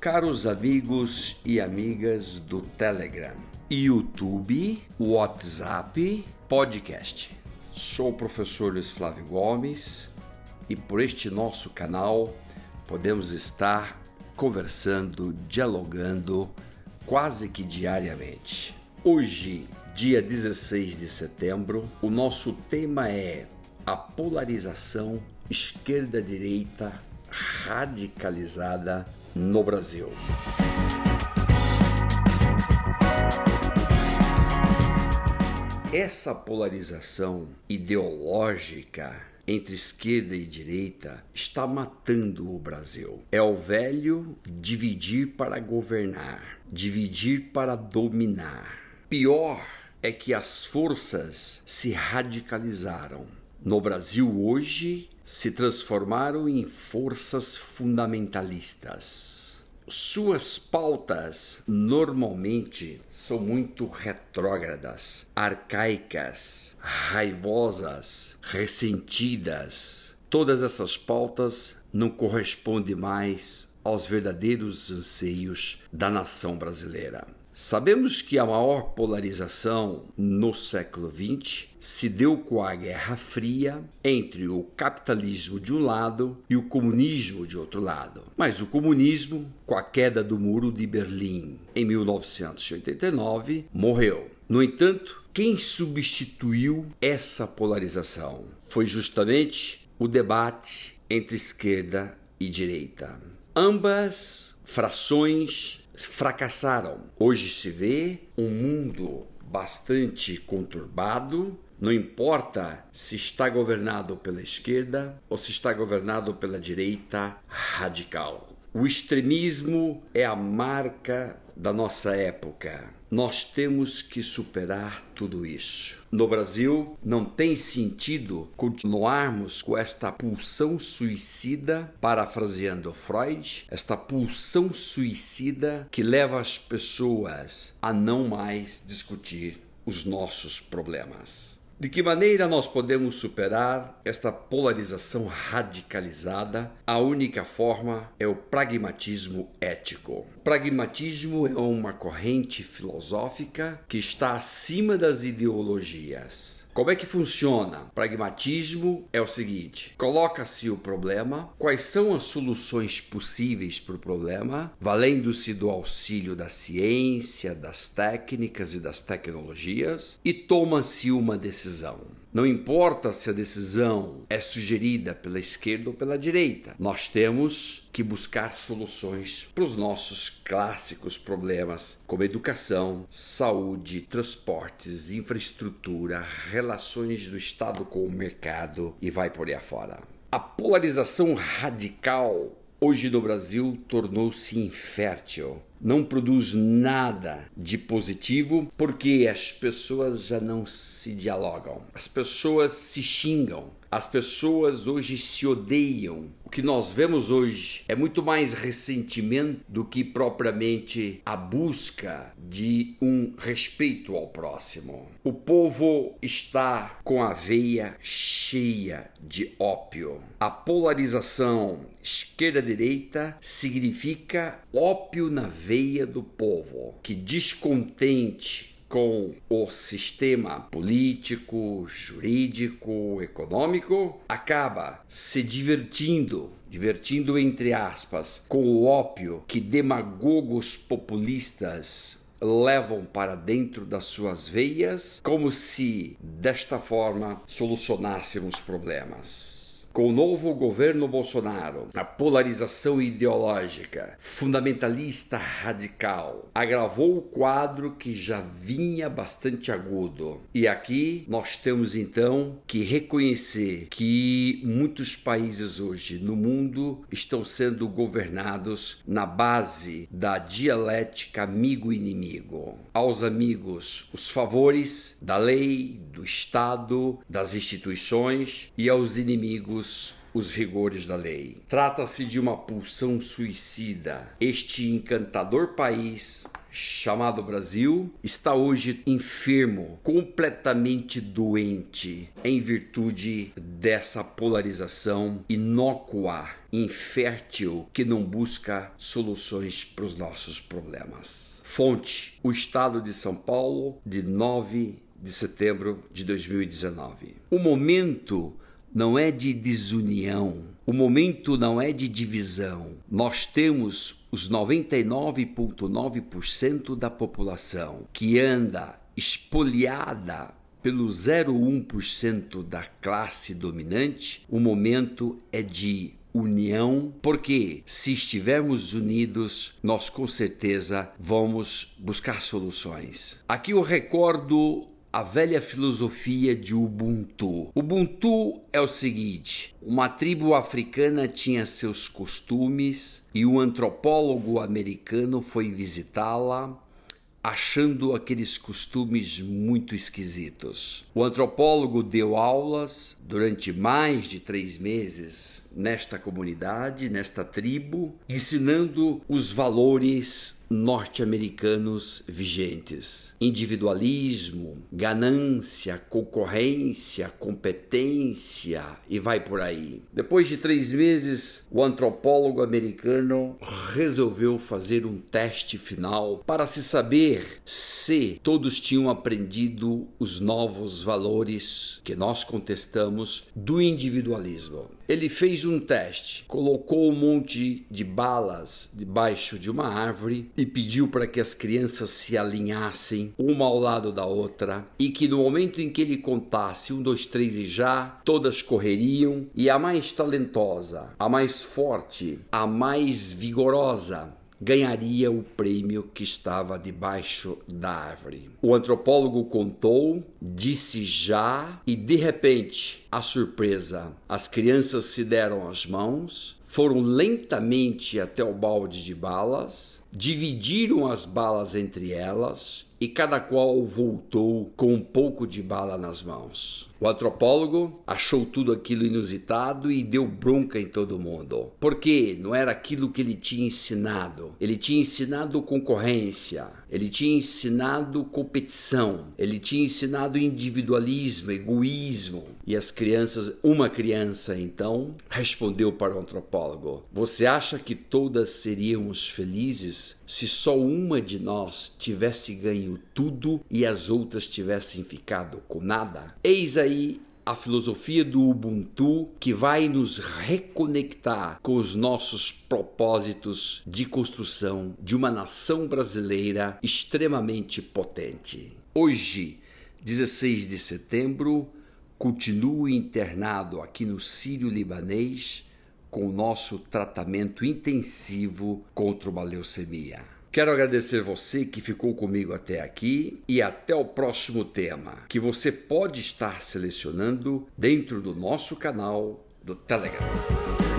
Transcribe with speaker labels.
Speaker 1: Caros amigos e amigas do Telegram, YouTube, WhatsApp, podcast. Sou o professor Luiz Flávio Gomes e por este nosso canal podemos estar conversando, dialogando quase que diariamente. Hoje, dia 16 de setembro, o nosso tema é a polarização esquerda-direita radicalizada no Brasil. Essa polarização ideológica entre esquerda e direita está matando o Brasil. É o velho dividir para governar, dividir para dominar. Pior é que as forças se radicalizaram. No Brasil hoje, se transformaram em forças fundamentalistas. Suas pautas normalmente são muito retrógradas, arcaicas, raivosas, ressentidas. Todas essas pautas não correspondem mais aos verdadeiros anseios da nação brasileira. Sabemos que a maior polarização no século XX se deu com a Guerra Fria entre o capitalismo de um lado e o comunismo de outro lado. Mas o comunismo, com a queda do Muro de Berlim em 1989, morreu. No entanto, quem substituiu essa polarização foi justamente o debate entre esquerda e direita. Ambas frações fracassaram. Hoje se vê um mundo bastante conturbado. Não importa se está governado pela esquerda ou se está governado pela direita radical. O extremismo é a marca da nossa época. Nós temos que superar tudo isso. No Brasil, não tem sentido continuarmos com esta pulsão suicida, parafraseando Freud, esta pulsão suicida que leva as pessoas a não mais discutir os nossos problemas. De que maneira nós podemos superar esta polarização radicalizada? A única forma é o pragmatismo ético. Pragmatismo é uma corrente filosófica que está acima das ideologias. Como é que funciona? Pragmatismo é o seguinte: coloca-se o problema, quais são as soluções possíveis para o problema, valendo-se do auxílio da ciência, das técnicas e das tecnologias, e toma-se uma decisão. Não importa se a decisão é sugerida pela esquerda ou pela direita, nós temos que buscar soluções para os nossos clássicos problemas, como educação, saúde, transportes, infraestrutura, relações do Estado com o mercado e vai por aí afora. A polarização radical hoje no Brasil tornou-se infértil. Não produz nada de positivo porque as pessoas já não se dialogam, as pessoas se xingam, as pessoas hoje se odeiam. O que nós vemos hoje é muito mais ressentimento do que propriamente a busca de um respeito ao próximo. O povo está com a veia cheia de ópio. A polarização esquerda-direita significa ópio na veia do povo, que descontente com o sistema político, jurídico, econômico, acaba se divertindo divertindo entre aspas, com o ópio que demagogos populistas levam para dentro das suas veias, como se desta forma solucionássemos problemas. Com o novo governo Bolsonaro, a polarização ideológica fundamentalista radical agravou o quadro que já vinha bastante agudo. E aqui nós temos então que reconhecer que muitos países hoje no mundo estão sendo governados na base da dialética amigo-inimigo. Aos amigos, os favores da lei, do Estado, das instituições e aos inimigos os rigores da lei. Trata-se de uma pulsão suicida. Este encantador país chamado Brasil está hoje enfermo, completamente doente, em virtude dessa polarização inócua, infértil, que não busca soluções para os nossos problemas. Fonte: O Estado de São Paulo, de 9 de setembro de 2019. O momento não é de desunião, o momento não é de divisão. Nós temos os 99,9% da população que anda espoliada pelo 0,1% da classe dominante. O momento é de união, porque se estivermos unidos, nós com certeza vamos buscar soluções. Aqui eu recordo a velha filosofia de Ubuntu. Ubuntu é o seguinte: uma tribo africana tinha seus costumes e um antropólogo americano foi visitá-la achando aqueles costumes muito esquisitos. O antropólogo deu aulas durante mais de três meses nesta comunidade, nesta tribo, ensinando os valores norte-americanos vigentes: individualismo, ganância, concorrência, competência e vai por aí. Depois de três meses, o antropólogo americano resolveu fazer um teste final para se saber se todos tinham aprendido os novos valores que nós contestamos do individualismo. Ele fez um teste, colocou um monte de balas debaixo de uma árvore e pediu para que as crianças se alinhassem uma ao lado da outra e que no momento em que ele contasse um, dois, três e já, todas correriam e a mais talentosa, a mais forte, a mais vigorosa ganharia o prêmio que estava debaixo da árvore. O antropólogo contou, disse já, e de repente, a surpresa, as crianças se deram as mãos, foram lentamente até o balde de balas dividiram as balas entre elas e cada qual voltou com um pouco de bala nas mãos. O antropólogo achou tudo aquilo inusitado e deu bronca em todo mundo. Porque não era aquilo que ele tinha ensinado. Ele tinha ensinado concorrência, ele tinha ensinado competição, ele tinha ensinado individualismo, egoísmo. E as crianças, uma criança então, respondeu para o antropólogo: Você acha que todas seríamos felizes se só uma de nós tivesse ganho tudo e as outras tivessem ficado com nada? Eis aí aí a filosofia do Ubuntu que vai nos reconectar com os nossos propósitos de construção de uma nação brasileira extremamente potente. Hoje, 16 de setembro, continuo internado aqui no Sírio Libanês com o nosso tratamento intensivo contra uma leucemia. Quero agradecer você que ficou comigo até aqui e até o próximo tema, que você pode estar selecionando dentro do nosso canal do Telegram.